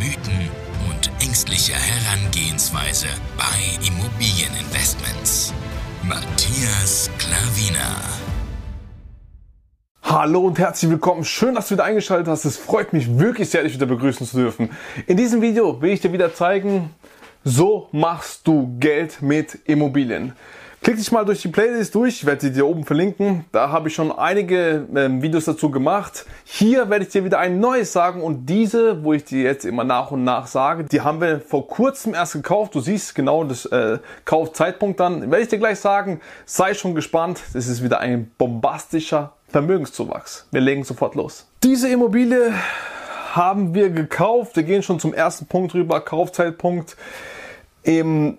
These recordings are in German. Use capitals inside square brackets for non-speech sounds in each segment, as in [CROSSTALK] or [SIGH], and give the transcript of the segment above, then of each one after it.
Mythen und ängstliche Herangehensweise bei Immobilieninvestments. Matthias Klavina. Hallo und herzlich willkommen. Schön, dass du wieder eingeschaltet hast. Es freut mich wirklich sehr, dich wieder begrüßen zu dürfen. In diesem Video will ich dir wieder zeigen, so machst du Geld mit Immobilien. Klick dich mal durch die Playlist durch, ich werde sie dir oben verlinken. Da habe ich schon einige äh, Videos dazu gemacht. Hier werde ich dir wieder ein neues sagen und diese, wo ich dir jetzt immer nach und nach sage, die haben wir vor kurzem erst gekauft. Du siehst genau das äh, Kaufzeitpunkt dann. Werde ich dir gleich sagen, sei schon gespannt. Das ist wieder ein bombastischer Vermögenszuwachs. Wir legen sofort los. Diese Immobilie haben wir gekauft. Wir gehen schon zum ersten Punkt rüber, Kaufzeitpunkt. Im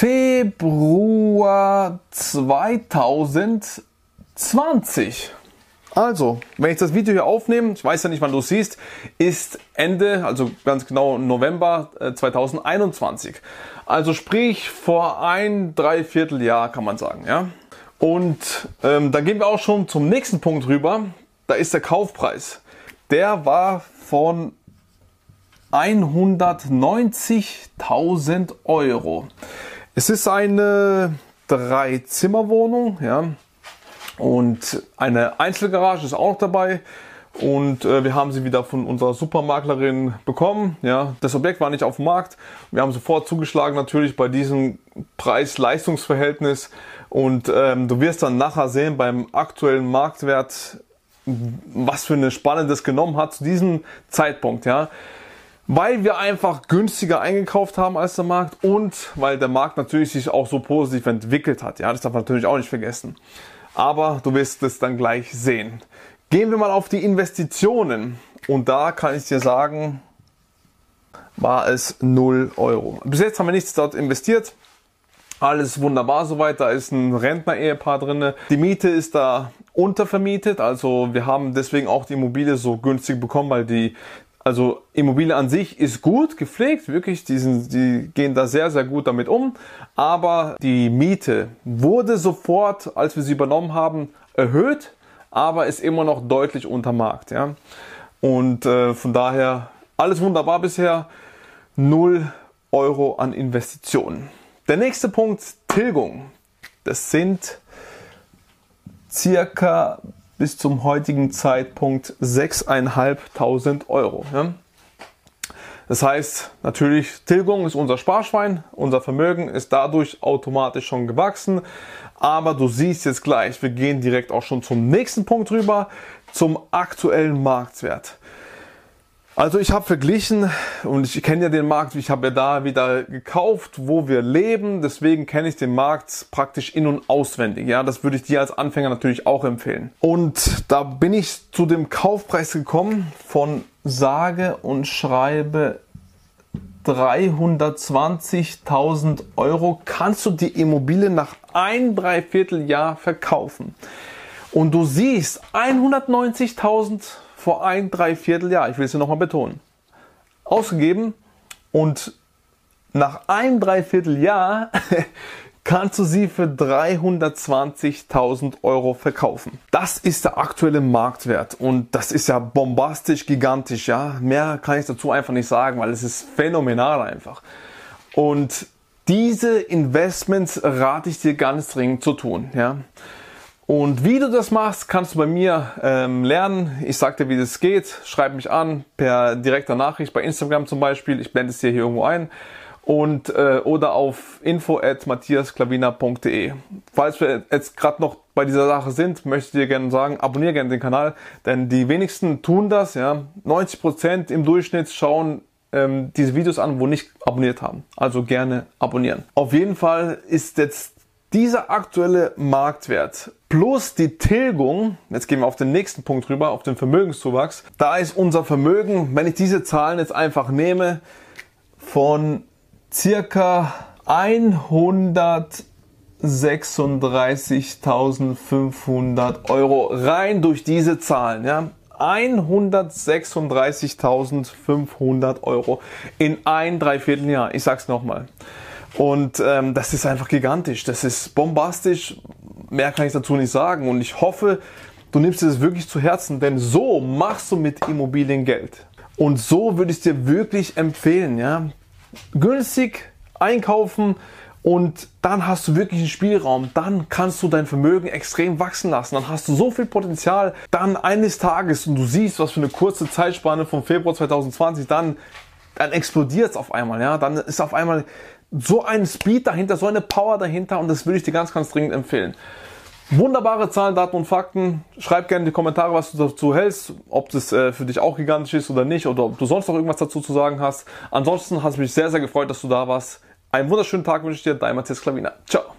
Februar 2020. Also, wenn ich das Video hier aufnehme, ich weiß ja nicht, wann du es siehst, ist Ende, also ganz genau November 2021. Äh, also sprich vor ein Dreivierteljahr kann man sagen, ja. Und ähm, dann gehen wir auch schon zum nächsten Punkt rüber. Da ist der Kaufpreis. Der war von 190.000 Euro. Es ist eine Drei-Zimmer-Wohnung, ja, und eine Einzelgarage ist auch noch dabei. Und äh, wir haben sie wieder von unserer Supermaklerin bekommen. Ja, das Objekt war nicht auf dem Markt. Wir haben sofort zugeschlagen natürlich bei diesem Preis-Leistungs-Verhältnis. Und ähm, du wirst dann nachher sehen beim aktuellen Marktwert, was für eine Spanne das genommen hat zu diesem Zeitpunkt. Ja, weil wir einfach günstiger eingekauft haben als der Markt und weil der Markt natürlich sich auch so positiv entwickelt hat. Ja, das darf man natürlich auch nicht vergessen. Aber du wirst es dann gleich sehen. Gehen wir mal auf die Investitionen und da kann ich dir sagen, war es 0 Euro. Bis jetzt haben wir nichts dort investiert. Alles wunderbar soweit. Da ist ein Rentner-Ehepaar drin. Die Miete ist da untervermietet. Also wir haben deswegen auch die Immobilie so günstig bekommen, weil die also Immobilie an sich ist gut gepflegt, wirklich, die, sind, die gehen da sehr, sehr gut damit um. Aber die Miete wurde sofort, als wir sie übernommen haben, erhöht, aber ist immer noch deutlich unter Markt. Ja? Und äh, von daher alles wunderbar bisher. 0 Euro an Investitionen. Der nächste Punkt, Tilgung. Das sind circa bis zum heutigen Zeitpunkt 6.500 Euro. Ja? Das heißt, natürlich, Tilgung ist unser Sparschwein, unser Vermögen ist dadurch automatisch schon gewachsen. Aber du siehst jetzt gleich, wir gehen direkt auch schon zum nächsten Punkt rüber, zum aktuellen Marktwert. Also ich habe verglichen und ich kenne ja den Markt, ich habe ja da wieder gekauft, wo wir leben, deswegen kenne ich den Markt praktisch in und auswendig. Ja, das würde ich dir als Anfänger natürlich auch empfehlen. Und da bin ich zu dem Kaufpreis gekommen von sage und schreibe 320.000 Euro kannst du die Immobilie nach ein Dreivierteljahr verkaufen. Und du siehst 190.000 vor ein Dreivierteljahr, ich will es hier nochmal betonen, ausgegeben und nach einem Dreivierteljahr [LAUGHS] kannst du sie für 320.000 Euro verkaufen. Das ist der aktuelle Marktwert und das ist ja bombastisch, gigantisch, ja. Mehr kann ich dazu einfach nicht sagen, weil es ist phänomenal einfach. Und diese Investments rate ich dir ganz dringend zu tun, ja. Und wie du das machst, kannst du bei mir ähm, lernen. Ich sag dir, wie das geht. Schreib mich an per direkter Nachricht bei Instagram zum Beispiel. Ich blende es dir hier irgendwo ein. Und äh, oder auf info at matthiasklavina.de. Falls wir jetzt gerade noch bei dieser Sache sind, möchte ich dir gerne sagen, abonniere gerne den Kanal, denn die wenigsten tun das. Ja, 90% im Durchschnitt schauen ähm, diese Videos an, wo nicht abonniert haben. Also gerne abonnieren. Auf jeden Fall ist jetzt dieser aktuelle Marktwert plus die Tilgung, jetzt gehen wir auf den nächsten Punkt rüber, auf den Vermögenszuwachs, da ist unser Vermögen, wenn ich diese Zahlen jetzt einfach nehme, von circa 136.500 Euro rein durch diese Zahlen. Ja? 136.500 Euro in ein Dreivierteljahr. Ich sag's nochmal. Und ähm, das ist einfach gigantisch. Das ist bombastisch. Mehr kann ich dazu nicht sagen. Und ich hoffe, du nimmst es wirklich zu Herzen, denn so machst du mit Immobilien Geld. Und so würde ich es dir wirklich empfehlen. Ja? Günstig einkaufen und dann hast du wirklich einen Spielraum. Dann kannst du dein Vermögen extrem wachsen lassen. Dann hast du so viel Potenzial. Dann eines Tages und du siehst, was für eine kurze Zeitspanne vom Februar 2020, dann, dann explodiert es auf einmal. Ja? Dann ist auf einmal so ein Speed dahinter, so eine Power dahinter und das würde ich dir ganz, ganz dringend empfehlen. Wunderbare Zahlen, Daten und Fakten. Schreib gerne in die Kommentare, was du dazu hältst, ob das äh, für dich auch gigantisch ist oder nicht oder ob du sonst noch irgendwas dazu zu sagen hast. Ansonsten hat es mich sehr, sehr gefreut, dass du da warst. Einen wunderschönen Tag wünsche ich dir, dein Matthias Klavina. Ciao.